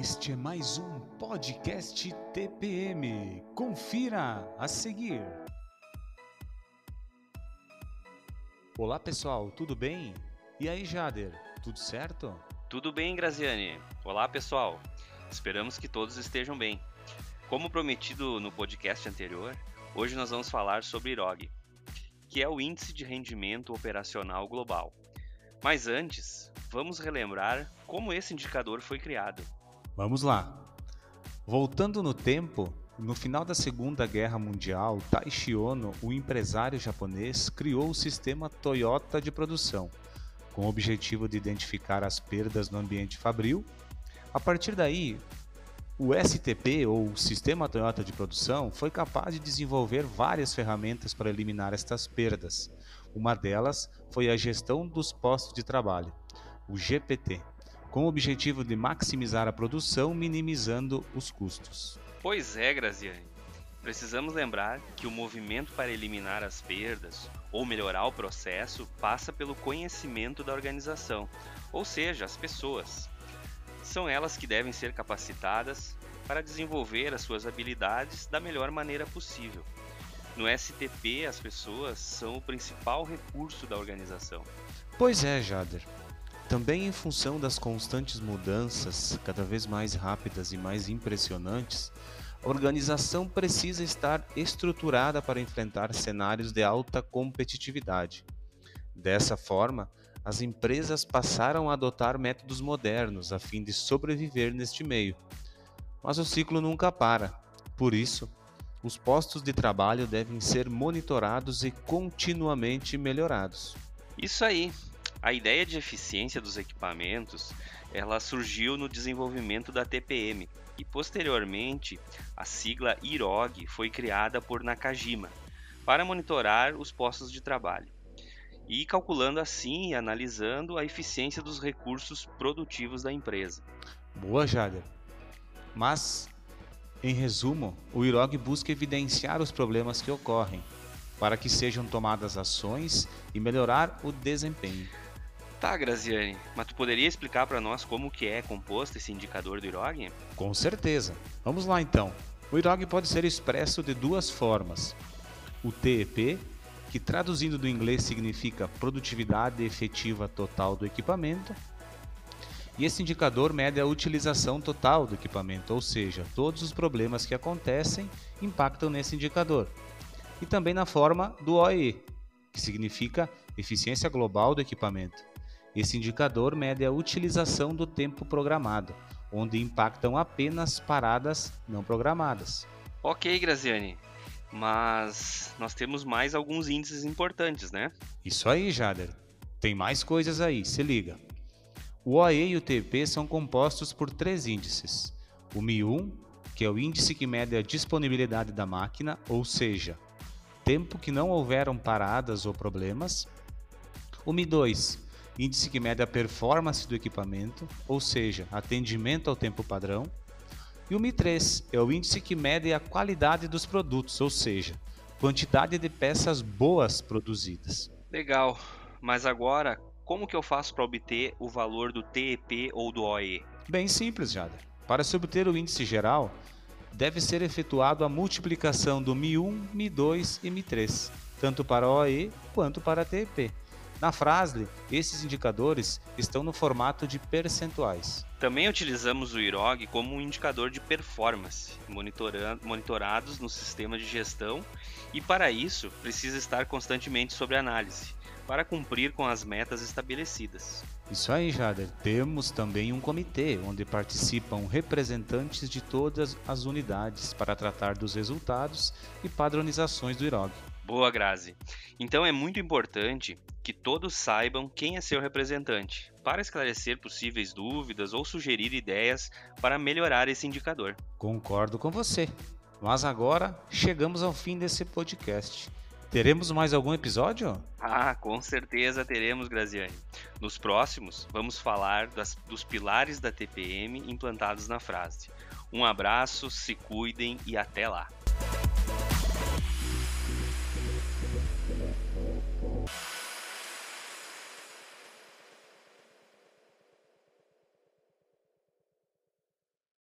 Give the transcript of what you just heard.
Este é mais um podcast TPM. Confira a seguir. Olá pessoal, tudo bem? E aí, Jader, tudo certo? Tudo bem, Graziane. Olá pessoal, esperamos que todos estejam bem. Como prometido no podcast anterior, hoje nós vamos falar sobre IROG, que é o Índice de Rendimento Operacional Global. Mas antes, vamos relembrar como esse indicador foi criado. Vamos lá. Voltando no tempo, no final da Segunda Guerra Mundial, Taishi Ono, o empresário japonês, criou o sistema Toyota de produção, com o objetivo de identificar as perdas no ambiente fabril. A partir daí, o STP, ou Sistema Toyota de Produção, foi capaz de desenvolver várias ferramentas para eliminar estas perdas. Uma delas foi a gestão dos postos de trabalho, o GPT com o objetivo de maximizar a produção, minimizando os custos. Pois é, Graziane. Precisamos lembrar que o movimento para eliminar as perdas ou melhorar o processo passa pelo conhecimento da organização, ou seja, as pessoas. São elas que devem ser capacitadas para desenvolver as suas habilidades da melhor maneira possível. No STP, as pessoas são o principal recurso da organização. Pois é, Jader. Também em função das constantes mudanças, cada vez mais rápidas e mais impressionantes, a organização precisa estar estruturada para enfrentar cenários de alta competitividade. Dessa forma, as empresas passaram a adotar métodos modernos a fim de sobreviver neste meio. Mas o ciclo nunca para. Por isso, os postos de trabalho devem ser monitorados e continuamente melhorados. Isso aí. A ideia de eficiência dos equipamentos, ela surgiu no desenvolvimento da TPM e posteriormente a sigla IROG foi criada por Nakajima para monitorar os postos de trabalho e calculando assim e analisando a eficiência dos recursos produtivos da empresa. Boa, Jader. Mas, em resumo, o IROG busca evidenciar os problemas que ocorrem para que sejam tomadas ações e melhorar o desempenho. Tá, Graziane, mas tu poderia explicar para nós como que é composto esse indicador do IROG? Com certeza. Vamos lá então. O IROG pode ser expresso de duas formas. O TEP, que traduzindo do inglês significa produtividade efetiva total do equipamento, e esse indicador mede a utilização total do equipamento, ou seja, todos os problemas que acontecem impactam nesse indicador. E também na forma do OE, que significa eficiência global do equipamento. Esse indicador mede a utilização do tempo programado, onde impactam apenas paradas não programadas. Ok, Graziane, mas nós temos mais alguns índices importantes, né? Isso aí, Jader. Tem mais coisas aí, se liga. O OE e o TP são compostos por três índices. O Mi1, que é o índice que mede a disponibilidade da máquina, ou seja, tempo que não houveram paradas ou problemas. O Mi2, índice que mede a performance do equipamento, ou seja, atendimento ao tempo padrão. E o Mi3 é o índice que mede a qualidade dos produtos, ou seja, quantidade de peças boas produzidas. Legal, mas agora como que eu faço para obter o valor do TEP ou do OE? Bem simples, Jader. Para se obter o índice geral, deve ser efetuado a multiplicação do Mi1, Mi2 e Mi3, tanto para OE quanto para TEP. Na Frasle, esses indicadores estão no formato de percentuais. Também utilizamos o IROG como um indicador de performance, monitorados no sistema de gestão, e para isso precisa estar constantemente sob análise, para cumprir com as metas estabelecidas. Isso aí, Jader. Temos também um comitê onde participam representantes de todas as unidades para tratar dos resultados e padronizações do IROG. Boa, Grazi. Então é muito importante que todos saibam quem é seu representante, para esclarecer possíveis dúvidas ou sugerir ideias para melhorar esse indicador. Concordo com você. Mas agora chegamos ao fim desse podcast. Teremos mais algum episódio? Ah, com certeza teremos, Graziane. Nos próximos, vamos falar das, dos pilares da TPM implantados na frase. Um abraço, se cuidem e até lá!